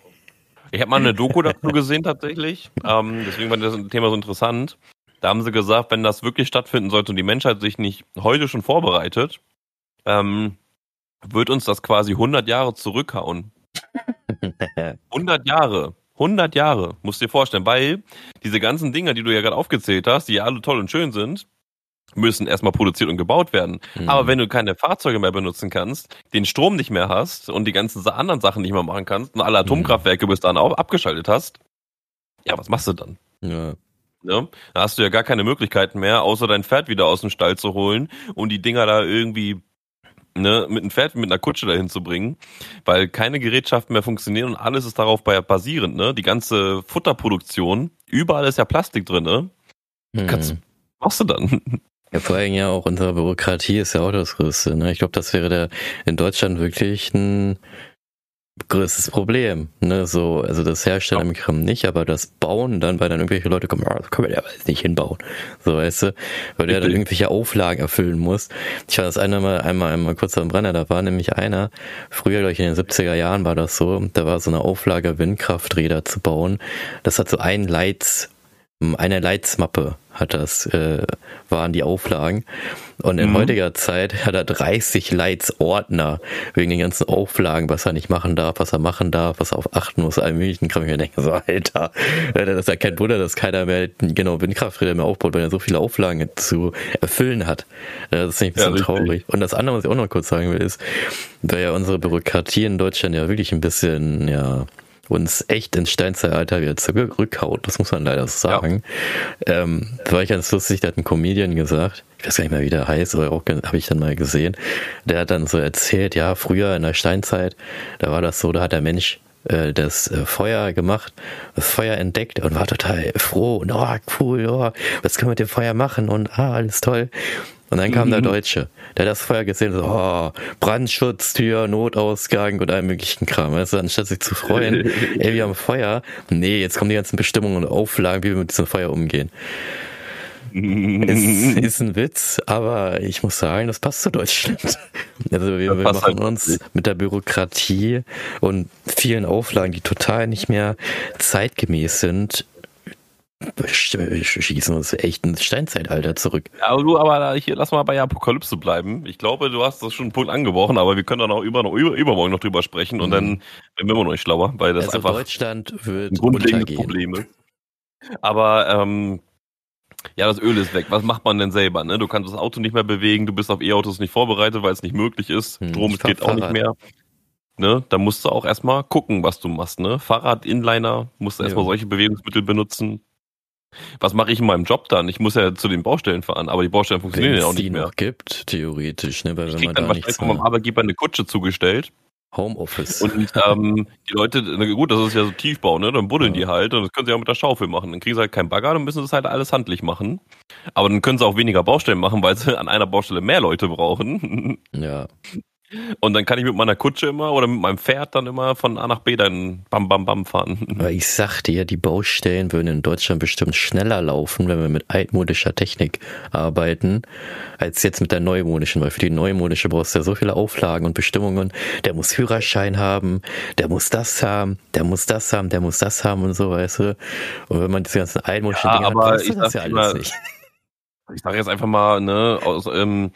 ich habe mal eine Doku dazu gesehen tatsächlich. Ähm, deswegen war das Thema so interessant. Da haben sie gesagt, wenn das wirklich stattfinden sollte und die Menschheit sich nicht heute schon vorbereitet, ähm, wird uns das quasi 100 Jahre zurückhauen. 100 Jahre. 100 Jahre, musst dir vorstellen, weil diese ganzen Dinge, die du ja gerade aufgezählt hast, die ja alle toll und schön sind, müssen erstmal produziert und gebaut werden. Mhm. Aber wenn du keine Fahrzeuge mehr benutzen kannst, den Strom nicht mehr hast und die ganzen anderen Sachen nicht mehr machen kannst und alle Atomkraftwerke mhm. bis dann auch abgeschaltet hast, ja, was machst du dann? Ja. Ne? Da hast du ja gar keine Möglichkeiten mehr, außer dein Pferd wieder aus dem Stall zu holen und die Dinger da irgendwie ne, mit einem Pferd, mit einer Kutsche dahin zu bringen, weil keine Gerätschaften mehr funktionieren und alles ist darauf basierend. Ne? Die ganze Futterproduktion, überall ist ja Plastik drin. Ne? Mhm. Kannst, was machst du dann? Ja, vor allem ja auch unsere Bürokratie ist ja auch das Größte. Ne? Ich glaube, das wäre der in Deutschland wirklich ein größtes Problem. Ne? So, also das Herstellen im Kram nicht, aber das Bauen dann, weil dann irgendwelche Leute kommen, oh, das können wir ja nicht hinbauen. So, weißt du, weil der dann irgendwelche Auflagen erfüllen muss. Ich war das eine Mal, einmal, einmal kurz am Brenner, da war nämlich einer, früher, glaube ich, in den 70er Jahren war das so, da war so eine Auflage, Windkrafträder zu bauen. Das hat so ein Leits, eine Leitsmappe hat das, äh, waren die Auflagen. Und in mhm. heutiger Zeit hat er 30 Leitsordner wegen den ganzen Auflagen, was er nicht machen darf, was er machen darf, was er auf achten muss, all möglichen Kram. Ich mir denke so, Alter, das ist ja kein Wunder, dass keiner mehr genau Windkrafträder mehr aufbaut, weil er so viele Auflagen zu erfüllen hat. Das ist nicht ein bisschen ja, traurig. Und das andere, was ich auch noch kurz sagen will, ist, weil ja unsere Bürokratie in Deutschland ja wirklich ein bisschen, ja, uns echt ins Steinzeitalter wieder zurückhaut, das muss man leider so sagen. Ja. Ähm, war ich ganz lustig, da hat ein Comedian gesagt, ich weiß gar nicht mehr, wie der heißt, aber auch habe ich dann mal gesehen, der hat dann so erzählt, ja, früher in der Steinzeit, da war das so, da hat der Mensch äh, das äh, Feuer gemacht, das Feuer entdeckt und war total froh und oh, cool, oh, was können wir mit dem Feuer machen und ah, alles toll. Und dann kam mhm. der Deutsche, der hat das Feuer gesehen, so, oh, Brandschutztür, Notausgang und allem möglichen Kram. Du, anstatt sich zu freuen, ey, wir haben Feuer. Nee, jetzt kommen die ganzen Bestimmungen und Auflagen, wie wir mit diesem Feuer umgehen. ist, ist ein Witz, aber ich muss sagen, das passt zu Deutschland. Also wir, wir machen halt uns mit der Bürokratie und vielen Auflagen, die total nicht mehr zeitgemäß sind, schießen uns echt ins Steinzeitalter zurück. Ja, aber du, aber hier, lass mal bei Apokalypse bleiben. Ich glaube, du hast das schon einen Punkt angebrochen, aber wir können dann auch über, über, übermorgen noch drüber sprechen und mhm. dann werden wir immer noch nicht schlauer, weil das also einfach Deutschland wird ein grundlegendes Problem ist. Aber ähm, ja, das Öl ist weg. Was macht man denn selber? Ne? Du kannst das Auto nicht mehr bewegen, du bist auf E-Autos nicht vorbereitet, weil es nicht möglich ist. Hm, Strom geht auch nicht mehr. Ne? Da musst du auch erstmal gucken, was du machst. Ne? Fahrrad, Inliner, musst du erstmal solche Bewegungsmittel benutzen. Was mache ich in meinem Job dann? Ich muss ja zu den Baustellen fahren, aber die Baustellen funktionieren Wenn's ja auch nicht mehr. Noch gibt, theoretisch, ne? Weil ich wenn man dann da von meinem Arbeitgeber eine Kutsche zugestellt. Homeoffice. Und ähm, die Leute, na gut, das ist ja so Tiefbau, ne? Dann buddeln ja. die halt und das können sie auch mit der Schaufel machen. Dann kriegen sie halt keinen Bagger, dann müssen sie es halt alles handlich machen. Aber dann können sie auch weniger Baustellen machen, weil sie an einer Baustelle mehr Leute brauchen. Ja. Und dann kann ich mit meiner Kutsche immer oder mit meinem Pferd dann immer von A nach B dann bam bam bam fahren. Ich sagte ja, die Baustellen würden in Deutschland bestimmt schneller laufen, wenn wir mit altmodischer Technik arbeiten, als jetzt mit der neumodischen, weil für die neumodische brauchst du ja so viele Auflagen und Bestimmungen. Der muss Führerschein haben, der muss das haben, der muss das haben, der muss das haben und so, weißt du. Und wenn man diese ganzen altmodischen ja, Dinge hat, weißt das ja alles mal, nicht. Ich sage jetzt einfach mal, ne, aus, ähm,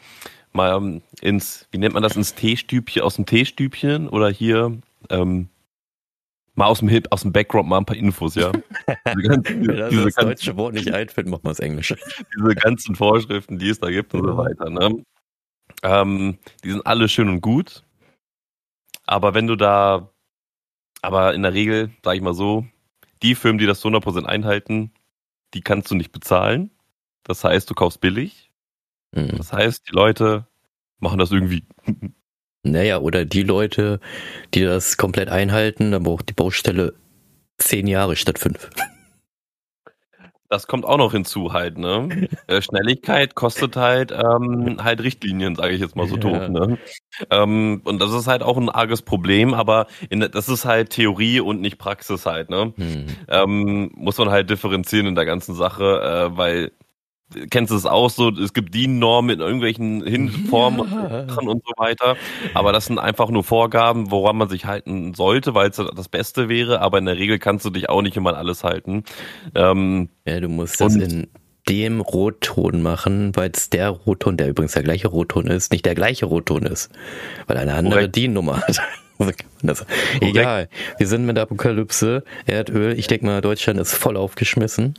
mal ähm, ins, wie nennt man das, ins Teestübchen, aus dem Teestübchen oder hier, ähm, mal aus dem Hip, aus dem Background mal ein paar Infos, ja. Diese ganzen, Wenn diese das deutsche Wort nicht einfällt, machen wir das Englische. Diese ganzen Vorschriften, die es da gibt und so weiter, ne? Ähm, die sind alle schön und gut. Aber wenn du da, aber in der Regel, sag ich mal so, die Firmen, die das zu 100% einhalten, die kannst du nicht bezahlen. Das heißt, du kaufst billig Mhm. Das heißt, die Leute machen das irgendwie. Naja, oder die Leute, die das komplett einhalten, dann braucht die Baustelle zehn Jahre statt fünf. Das kommt auch noch hinzu halt, ne? Äh, Schnelligkeit kostet halt ähm, halt Richtlinien, sage ich jetzt mal so doof, ne? Ähm, und das ist halt auch ein arges Problem, aber in, das ist halt Theorie und nicht Praxis halt, ne? Hm. Ähm, muss man halt differenzieren in der ganzen Sache, äh, weil kennst du es auch so, es gibt DIN-Normen in irgendwelchen Hinformen ja. und so weiter, aber das sind einfach nur Vorgaben, woran man sich halten sollte, weil es das Beste wäre, aber in der Regel kannst du dich auch nicht immer an alles halten. Ähm, ja, du musst das in dem Rotton machen, weil es der Rotton, der übrigens der gleiche Rotton ist, nicht der gleiche Rotton ist, weil eine andere DIN-Nummer hat. Das, egal. Wir sind mit Apokalypse, Erdöl. Ich denke mal, Deutschland ist voll aufgeschmissen,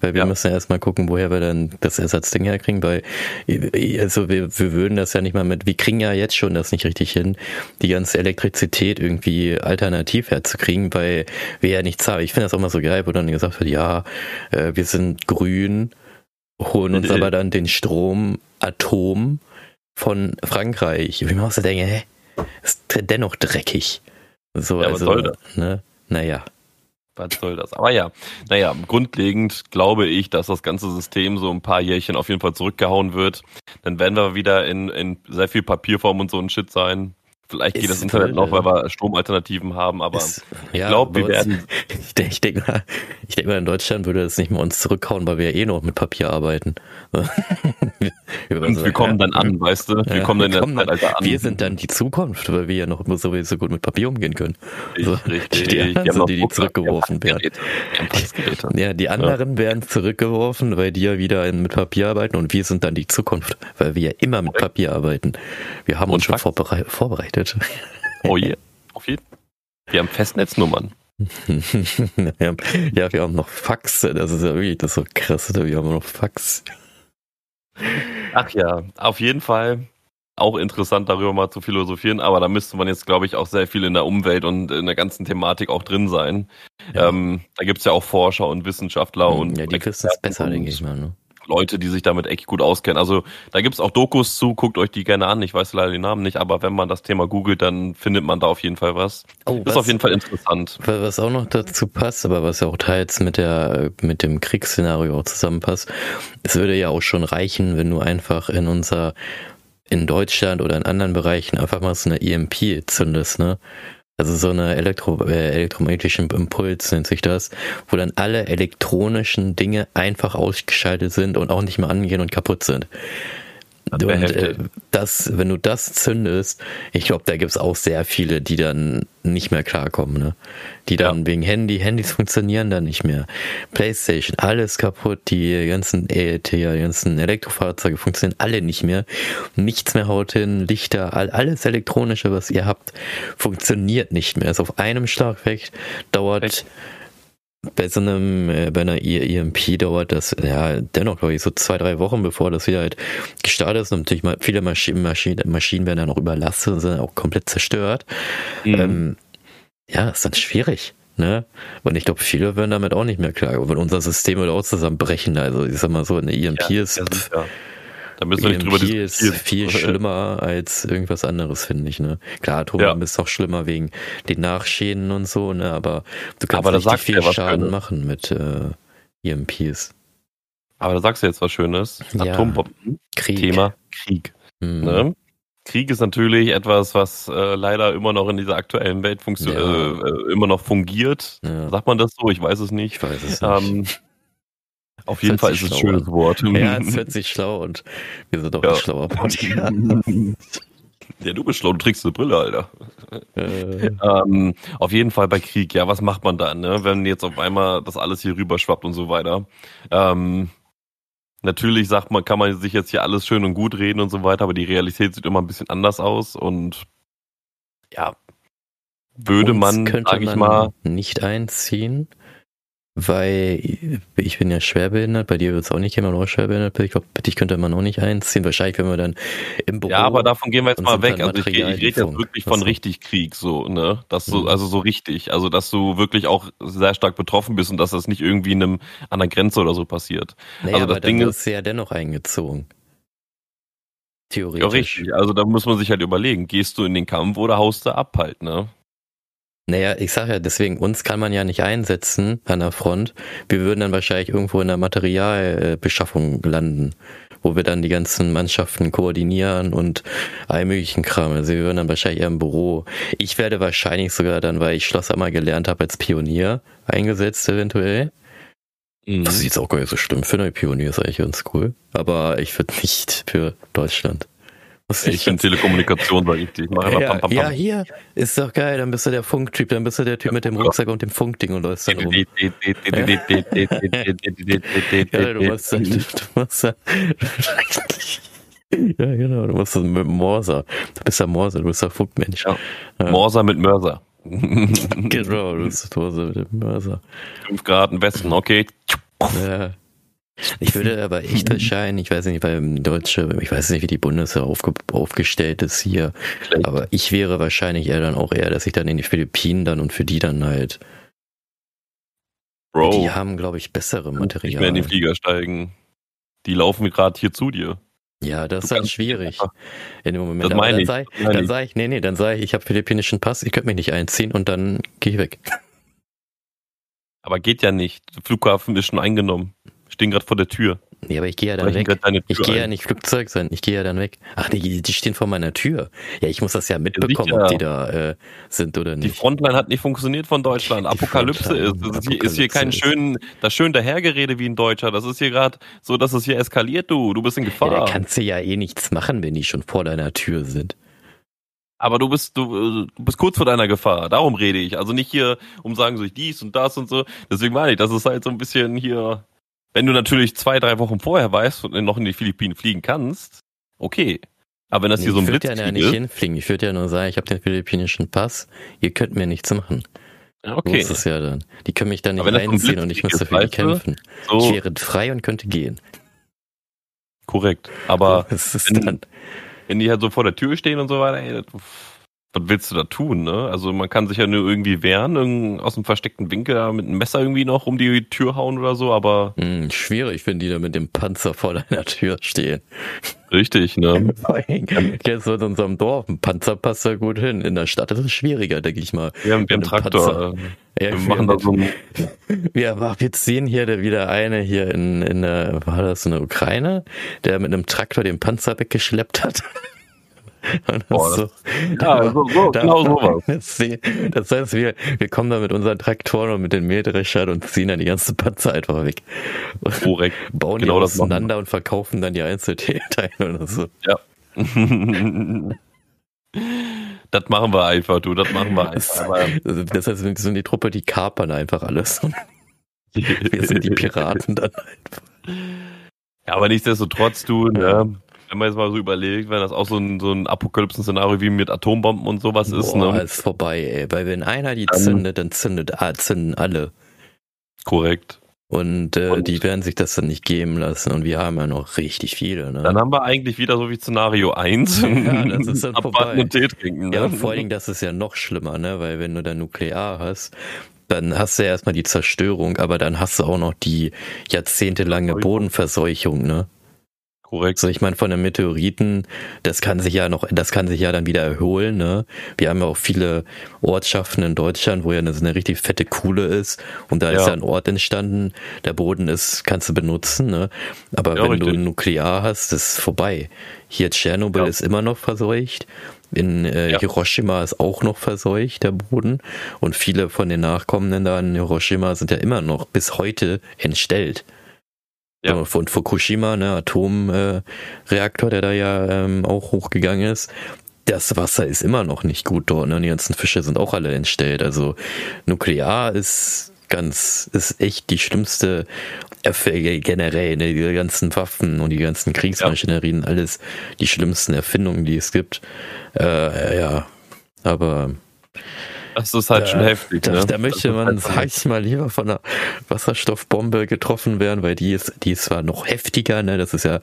weil wir ja. müssen ja erstmal gucken, woher wir dann das Ersatzding herkriegen, weil also wir, wir würden das ja nicht mal mit, wir kriegen ja jetzt schon das nicht richtig hin, die ganze Elektrizität irgendwie alternativ herzukriegen, weil wir ja nichts haben. Ich finde das auch mal so geil, wo dann gesagt wird, ja, äh, wir sind grün, holen uns aber dann den Strom Atom von Frankreich. Wie man auch so denke, hä? Dennoch dreckig. So, ja, also, was soll das? Ne? Naja. Was soll das? Aber ja, naja, grundlegend glaube ich, dass das ganze System so ein paar Jährchen auf jeden Fall zurückgehauen wird. Dann werden wir wieder in, in sehr viel Papierform und so ein Shit sein. Vielleicht geht das Internet noch, weil wir Stromalternativen haben, aber ist, ich ja, glaube, wir werden. Ich denke ich denk mal, ich denk mal, in Deutschland würde das nicht mal uns zurückhauen, weil wir eh noch mit Papier arbeiten. wir, Und wir kommen dann an, weißt du? Wir ja, kommen dann wir in der Zeitalter an. Wir sind dann die Zukunft, weil wir ja noch sowieso gut mit Papier umgehen können. So, richtig. Die anderen sind die, die zurückgeworfen werden. Ja, die anderen ja. werden zurückgeworfen, weil die ja wieder mit Papier arbeiten und wir sind dann die Zukunft, weil wir ja immer mit Papier arbeiten. Wir haben uns schon vorbereitet vorbereitet. Oh je, auf jeden Fall. Wir haben Festnetznummern. ja, wir haben noch Fax. Das ist ja wirklich das so krass. Wir haben noch Fax. Ach ja, auf jeden Fall auch interessant darüber mal zu philosophieren, aber da müsste man jetzt, glaube ich, auch sehr viel in der Umwelt und in der ganzen Thematik auch drin sein. Ja. Ähm, da gibt es ja auch Forscher und Wissenschaftler mhm, und. Ja, die wissen es besser, denke ich mal. Ne? Leute, die sich damit echt gut auskennen. Also da gibt's auch Dokus zu, guckt euch die gerne an. Ich weiß leider den Namen nicht, aber wenn man das Thema googelt, dann findet man da auf jeden Fall was. Oh, ist auf jeden Fall interessant. Was auch noch dazu passt, aber was ja auch teils mit der mit dem Kriegsszenario auch zusammenpasst, es würde ja auch schon reichen, wenn du einfach in unser in Deutschland oder in anderen Bereichen einfach mal so eine EMP zündest, ne? Also so eine Elektro, äh, elektromagnetischen Impuls nennt sich das, wo dann alle elektronischen Dinge einfach ausgeschaltet sind und auch nicht mehr angehen und kaputt sind. Und äh, das, wenn du das zündest, ich glaube, da gibt's auch sehr viele, die dann nicht mehr klarkommen, ne? Die dann ja. wegen Handy, Handys funktionieren dann nicht mehr. Playstation, alles kaputt, die ganzen EET, die ganzen Elektrofahrzeuge funktionieren alle nicht mehr. Nichts mehr haut hin, Lichter, all, alles elektronische, was ihr habt, funktioniert nicht mehr. Ist auf einem Schlag weg, dauert Echt? Bei so einem, äh, bei einer EMP dauert das ja dennoch, glaube ich, so zwei, drei Wochen, bevor das wieder halt gestartet ist. Und natürlich mal viele Maschinen, Maschinen, Maschinen werden dann auch überlastet und sind auch komplett zerstört. Mhm. Ähm, ja, ist dann schwierig. Ne? Und ich glaube, viele werden damit auch nicht mehr klar. Und unser System wird auch zusammenbrechen. Also ich sag mal so, eine EMP ja, ist. Ja, da müssen wir nicht drüber diskutieren. ist viel schlimmer als irgendwas anderes, finde ich. Ne? Klar, Atomwaffen ja. ist auch schlimmer wegen den Nachschäden und so, ne? aber du kannst aber richtig viel Schaden Schönes. machen mit äh, EMPs. Aber da sagst du jetzt was Schönes. Ja. Atombomben. Krieg. Thema Krieg. Mhm. Ne? Krieg ist natürlich etwas, was äh, leider immer noch in dieser aktuellen Welt ja. äh, äh, immer noch fungiert. Ja. Sagt man das so? Ich weiß es nicht. Ich weiß es nicht. Ähm, auf jeden Fall ist es ein schönes Wort. Ja, es hört sich schlau und wir sind doch ja. ein schlauer Podcast. Ja, du bist schlau, du trägst eine Brille, Alter. Äh. Ähm, auf jeden Fall bei Krieg, ja, was macht man dann, ne? wenn jetzt auf einmal das alles hier rüberschwappt und so weiter? Ähm, natürlich sagt man, kann man sich jetzt hier alles schön und gut reden und so weiter, aber die Realität sieht immer ein bisschen anders aus und ja, würde Uns man, sag ich mal, nicht einziehen weil ich bin ja schwerbehindert, bei dir wird es auch nicht jemand auch schwerbehindert. Ich glaube, dich könnte man auch nicht einziehen. Wahrscheinlich, wenn wir dann im Büro. Ja, aber davon gehen wir jetzt mal weg. Also ich, ich rede jetzt wirklich von richtig Krieg, so, ne? Dass du, mhm. also so richtig. Also, dass du wirklich auch sehr stark betroffen bist und dass das nicht irgendwie in einem, an der Grenze oder so passiert. Naja, also das aber Ding ist ja dennoch eingezogen. Theoretisch. Ja, richtig. Also da muss man sich halt überlegen, gehst du in den Kampf oder haust du ab halt, ne? Naja, ich sag ja, deswegen, uns kann man ja nicht einsetzen an der Front. Wir würden dann wahrscheinlich irgendwo in der Materialbeschaffung landen, wo wir dann die ganzen Mannschaften koordinieren und all möglichen Kram. Also wir würden dann wahrscheinlich eher im Büro. Ich werde wahrscheinlich sogar dann, weil ich Schloss einmal gelernt habe, als Pionier eingesetzt eventuell. Mhm. Das ist jetzt auch gar nicht so schlimm. Für eine Pionier ist eigentlich ganz cool. Aber ich würde nicht für Deutschland. Ich finde Telekommunikation war richtig. Mach ja, pam, pam, pam. ja, hier ist doch geil. Dann bist du der Funktyp, dann bist du der Typ mit dem Rucksack und dem Funkding und läufst dann rum. ja, du musst dann, du musst dann, ja, genau, du musst dann mit Morser. Du bist der Morser, du bist der Funkmensch. Ja. Morser mit Mörser. genau, du bist Morser mit dem Mörser. 5 Grad im Westen, okay. Ja. Ich würde aber echt wahrscheinlich, ich weiß nicht, weil Deutsche, ich weiß nicht, wie die Bundeswehr aufge, aufgestellt ist hier, Schlecht. aber ich wäre wahrscheinlich eher dann auch eher, dass ich dann in die Philippinen dann und für die dann halt. Bro. Die haben, glaube ich, bessere Materialien. Nicht mehr in die Flieger steigen. Die laufen gerade hier zu dir. Ja, das du ist dann schwierig. In dem Moment. Das meine dann ich. Dann sage ich, nee, nee, dann sage ich, ich habe philippinischen Pass, ich könnte mich nicht einziehen und dann gehe ich weg. Aber geht ja nicht. Der Flughafen ist schon eingenommen stehen gerade vor der Tür. Nee, aber ich gehe ja dann weg. Ich gehe ja nicht Flugzeug sein, ich gehe ja dann weg. Ach nee, die stehen vor meiner Tür. Ja, ich muss das ja mitbekommen, ja, ob die da äh, sind oder nicht. Die Frontline hat nicht funktioniert von Deutschland. Die Apokalypse ist. Das ist hier, ist hier kein schön, das schön dahergerede wie ein Deutscher. Das ist hier gerade so, dass es hier eskaliert, du. Du bist in Gefahr. Ja, da kannst du ja eh nichts machen, wenn die schon vor deiner Tür sind. Aber du bist, du, du bist kurz vor deiner Gefahr. Darum rede ich. Also nicht hier, um sagen so ich dies und das und so. Deswegen meine ich, das ist halt so ein bisschen hier wenn du natürlich zwei, drei Wochen vorher weißt und noch in die Philippinen fliegen kannst, okay. Aber wenn das nee, hier so ein Blitz ist. Ich würde ja nicht hinfliegen. Ich würde ja nur sagen, ich habe den philippinischen Pass. Ihr könnt mir nichts machen. Okay. So ist es ja dann. Die können mich dann nicht reinziehen und ich müsste für die kämpfen. So ich wäre frei und könnte gehen. Korrekt. Aber wenn, wenn, die halt so vor der Tür stehen und so weiter, ey, was willst du da tun, ne? Also man kann sich ja nur irgendwie wehren, aus dem versteckten Winkel mit einem Messer irgendwie noch um die Tür hauen oder so, aber. Hm, schwierig, wenn die da mit dem Panzer vor deiner Tür stehen. Richtig, ne? Jetzt in unserem Dorf, ein Panzer passt da gut hin. In der Stadt ist es schwieriger, denke ich mal. Ja, mit dem Traktor. Ja, wir machen da so ein wir, wir sehen hier wieder eine hier in, in der, war das in der Ukraine, der mit einem Traktor den Panzer weggeschleppt hat. Boah, so, ja, so, so, da, genau sowas. Das heißt, wir, wir kommen da mit unseren Traktoren und mit den Mähdreschern und ziehen dann die ganze Panzer einfach weg. Korrekt. Bauen genau die auseinander und verkaufen dann die Einzelteile oder so. Ja. das machen wir einfach, du, das machen wir einfach. Das heißt, wir sind die Truppe, die kapern einfach alles. Wir sind die Piraten dann einfach. Ja, aber nichtsdestotrotz, du, ne, wenn man jetzt mal so überlegt, wenn das auch so ein, so ein Apokalypsen-Szenario wie mit Atombomben und sowas ist, Boah, ne? ist vorbei, ey. Weil wenn einer die zündet, dann zündet, ah, zünden alle. Korrekt. Und, äh, und, die werden sich das dann nicht geben lassen. Und wir haben ja noch richtig viele. Ne? Dann haben wir eigentlich wieder so wie Szenario 1. Ja, das ist dann vorbei. Und Tee trinken, ne? Ja, und vor allen Dingen, das ist ja noch schlimmer, ne? Weil wenn du dann Nuklear hast, dann hast du ja erstmal die Zerstörung, aber dann hast du auch noch die jahrzehntelange Bodenverseuchung, ne? Korrekt. So, ich meine, von den Meteoriten, das kann sich ja noch, das kann sich ja dann wieder erholen, ne? Wir haben ja auch viele Ortschaften in Deutschland, wo ja eine, eine richtig fette Kuhle ist und da ja. ist ja ein Ort entstanden, der Boden ist, kannst du benutzen, ne? Aber ja, wenn richtig. du Nuklear hast, ist vorbei. Hier Tschernobyl ja. ist immer noch verseucht. In äh, Hiroshima ist auch noch verseucht, der Boden. Und viele von den Nachkommenden da in Hiroshima sind ja immer noch bis heute entstellt. Ja. Von Fukushima, ne, Atomreaktor, äh, der da ja ähm, auch hochgegangen ist. Das Wasser ist immer noch nicht gut dort, ne? Die ganzen Fische sind auch alle entstellt. Also Nuklear ist ganz, ist echt die schlimmste Erfälle generell, ne? Die ganzen Waffen und die ganzen Kriegsmaschinerien, ja. alles die schlimmsten Erfindungen, die es gibt. Äh, ja, aber das ist halt da, schon heftig. Da, ne? da möchte man, halt sag ich mal, lieber von einer Wasserstoffbombe getroffen werden, weil die ist, die ist zwar noch heftiger, ne? Das ist ja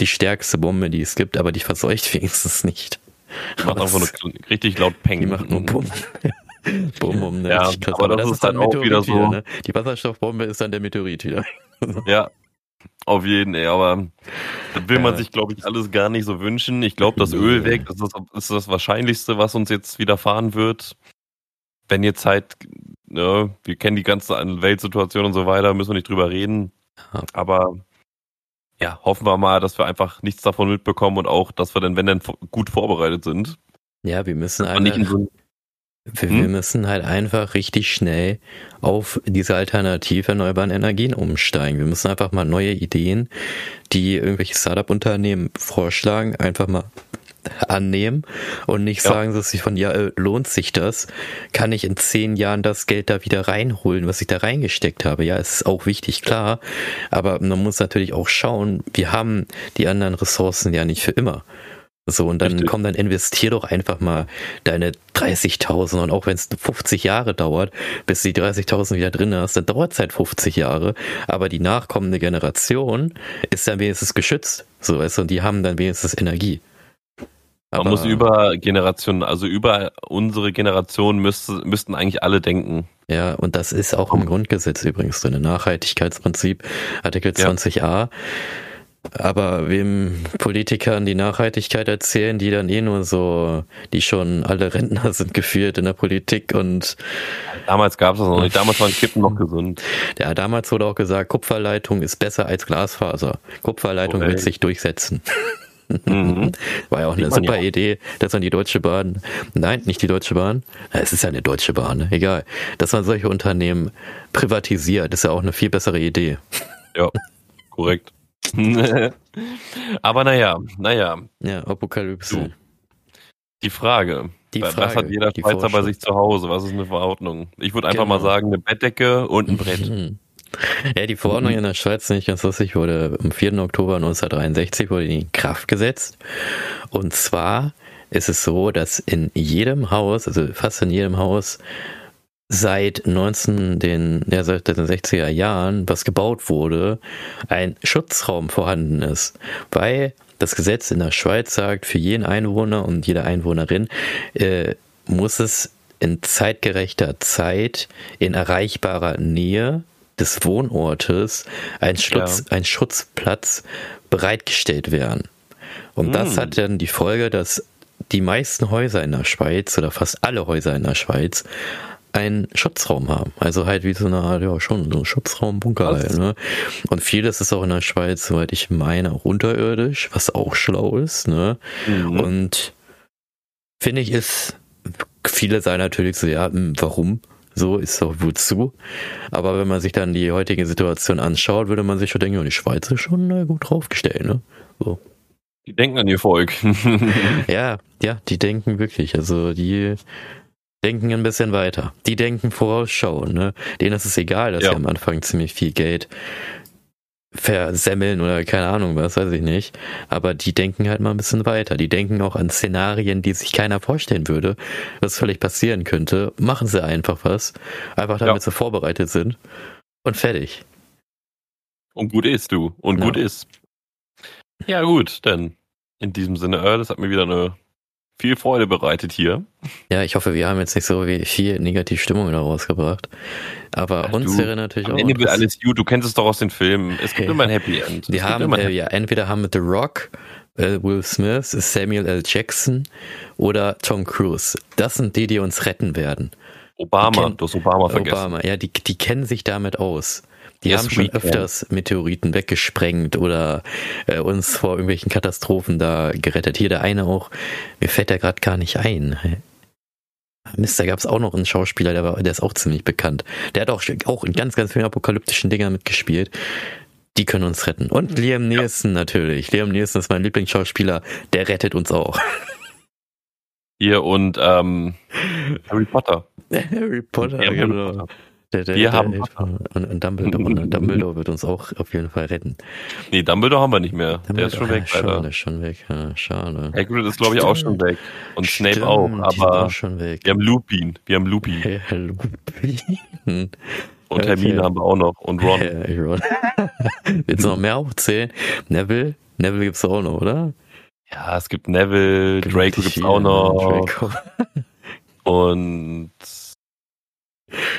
die stärkste Bombe, die es gibt, aber die verseucht wenigstens nicht. Die macht einfach nur richtig laut Peng. Die macht nur Bumm. Bumm um ne? Ja, aber, aber, das, das ist dann auch wieder so. Wieder, ne? Die Wasserstoffbombe ist dann der Meteorit wieder. ja, auf jeden, ey, aber das will man sich, glaube ich, alles gar nicht so wünschen. Ich glaube, das Öl weg, das ist das, ist das Wahrscheinlichste, was uns jetzt widerfahren wird. Wenn jetzt halt, ne, wir kennen die ganze Weltsituation und so weiter, müssen wir nicht drüber reden. Aber ja, hoffen wir mal, dass wir einfach nichts davon mitbekommen und auch, dass wir dann, wenn dann gut vorbereitet sind. Ja, wir müssen einfach, so wir, hm? wir, müssen halt einfach richtig schnell auf diese alternativ erneuerbaren Energien umsteigen. Wir müssen einfach mal neue Ideen, die irgendwelche Startup-Unternehmen vorschlagen, einfach mal annehmen und nicht ja. sagen, dass sich von ja, äh, lohnt sich das? Kann ich in zehn Jahren das Geld da wieder reinholen, was ich da reingesteckt habe? Ja, es ist auch wichtig, klar. Aber man muss natürlich auch schauen, wir haben die anderen Ressourcen ja nicht für immer. So, und dann Richtig. komm, dann investier doch einfach mal deine 30.000 und auch wenn es 50 Jahre dauert, bis die 30.000 wieder drin hast, dann dauert es halt 50 Jahre. Aber die nachkommende Generation ist dann wenigstens geschützt. So, weißt du, und die haben dann wenigstens Energie. Aber Man muss über Generationen, also über unsere Generation müsste, müssten eigentlich alle denken. Ja, und das ist auch im Grundgesetz übrigens drin. Nachhaltigkeitsprinzip, Artikel 20a. Ja. Aber wem Politikern die Nachhaltigkeit erzählen, die dann eh nur so, die schon alle Rentner sind geführt in der Politik und damals gab es das noch nicht, damals waren Kippen noch gesund. Ja, damals wurde auch gesagt, Kupferleitung ist besser als Glasfaser. Kupferleitung okay. wird sich durchsetzen. Mhm. War ja auch eine super Idee, dass man die Deutsche Bahn, nein, nicht die Deutsche Bahn, es ist ja eine Deutsche Bahn, ne? egal, dass man solche Unternehmen privatisiert, ist ja auch eine viel bessere Idee. Ja, korrekt. Aber naja, naja. Ja, Apokalypse. Du. Die Frage. Die Frage, was hat jeder Schweizer bei sich zu Hause? Was ist eine Verordnung? Ich würde einfach genau. mal sagen, eine Bettdecke und ein Brett. Ja, die Verordnung in der Schweiz, nicht ganz lustig, wurde am 4. Oktober 1963 wurde in Kraft gesetzt. Und zwar ist es so, dass in jedem Haus, also fast in jedem Haus, seit 19 den, ja, seit den 60er Jahren, was gebaut wurde, ein Schutzraum vorhanden ist. Weil das Gesetz in der Schweiz sagt, für jeden Einwohner und jede Einwohnerin äh, muss es in zeitgerechter Zeit in erreichbarer Nähe des Wohnortes ein, Schutz, ja. ein Schutzplatz bereitgestellt werden. Und hm. das hat dann die Folge, dass die meisten Häuser in der Schweiz oder fast alle Häuser in der Schweiz einen Schutzraum haben. Also halt wie so eine Art, ja schon, so ein Schutzraumbunker halt, ne? Und vieles ist auch in der Schweiz, soweit ich meine, auch unterirdisch, was auch schlau ist, ne? Mhm. Und finde ich ist, viele sagen natürlich so, ja, hm, warum? So ist doch wozu. Aber wenn man sich dann die heutige Situation anschaut, würde man sich schon denken, ja, die Schweiz ist schon äh, gut draufgestellt, ne? So. Die denken an ihr Volk. ja, ja, die denken wirklich. Also die denken ein bisschen weiter. Die denken vorausschauen, ne? Denen ist es egal, dass ja. sie am Anfang ziemlich viel Geld versemmeln oder keine Ahnung was, weiß ich nicht. Aber die denken halt mal ein bisschen weiter. Die denken auch an Szenarien, die sich keiner vorstellen würde, was völlig passieren könnte. Machen sie einfach was. Einfach damit ja. sie vorbereitet sind. Und fertig. Und gut ist du. Und ja. gut ist. Ja, gut, dann in diesem Sinne, äh, das hat mir wieder eine viel Freude bereitet hier. Ja, ich hoffe, wir haben jetzt nicht so viel negative Stimmung da rausgebracht. Aber ja, uns wäre natürlich am auch. Ende wird alles gut, du kennst es doch aus den Filmen. Es gibt ja. immer ein Happy End. Wir haben, äh, ja, entweder haben wir The Rock, äh, Will Smith, Samuel L. Jackson oder Tom Cruise. Das sind die, die uns retten werden. Obama, du hast Obama vergessen. Obama, ja, die, die kennen sich damit aus. Die haben schon öfters Meteoriten weggesprengt oder äh, uns vor irgendwelchen Katastrophen da gerettet. Hier der eine auch, mir fällt der gerade gar nicht ein. Mist, da gab es auch noch einen Schauspieler, der, war, der ist auch ziemlich bekannt. Der hat auch, auch in ganz, ganz vielen apokalyptischen Dingern mitgespielt. Die können uns retten. Und Liam Neeson ja. natürlich. Liam Neeson ist mein Lieblingsschauspieler. Der rettet uns auch. Hier und ähm, Harry Potter. Harry Potter, ja, genau. Harry Potter. Der, der, wir der, haben und, und Dumbledore, Dumbledore wird uns auch auf jeden Fall retten. Nee, Dumbledore haben wir nicht mehr. Dumbledore, der ist schon weg, ja, leider. Der ist schon weg, ja, schade. Hagrid ist glaube ich auch schon weg und Stimmt, Snape auch, aber auch schon weg. wir haben Lupin, wir haben Lupin. Ja, Lupin. Und Hermine haben wir auch noch und Ron. Ja, Ron. Willst du noch mehr aufzählen? Neville? Neville gibt's auch noch, oder? Ja, es gibt Neville, Draco gibt's auch noch. Draco. und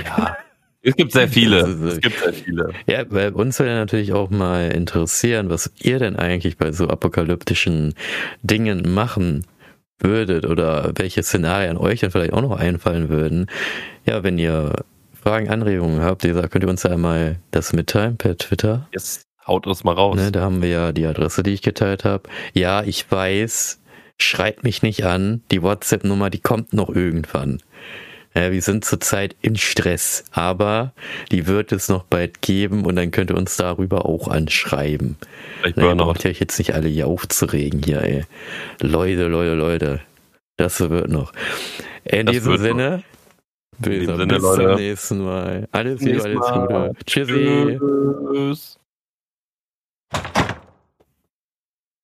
ja. Es gibt sehr viele. Es gibt sehr viele. Ja, bei uns würde natürlich auch mal interessieren, was ihr denn eigentlich bei so apokalyptischen Dingen machen würdet oder welche Szenarien euch dann vielleicht auch noch einfallen würden. Ja, wenn ihr Fragen, Anregungen habt, wie gesagt, könnt ihr uns einmal das mitteilen per Twitter. Jetzt haut uns mal raus. Ne, da haben wir ja die Adresse, die ich geteilt habe. Ja, ich weiß, schreibt mich nicht an. Die WhatsApp-Nummer, die kommt noch irgendwann. Ja, wir sind zurzeit im Stress, aber die wird es noch bald geben und dann könnt ihr uns darüber auch anschreiben. Ich braucht ihr euch jetzt nicht alle hier aufzuregen hier, ey. Leute, Leute, Leute. Das wird noch. In das diesem Sinne. Bis, Sinne, bis Leute. zum nächsten Mal. Alles Liebe, alles Gute. Tschüssi. Tschüss.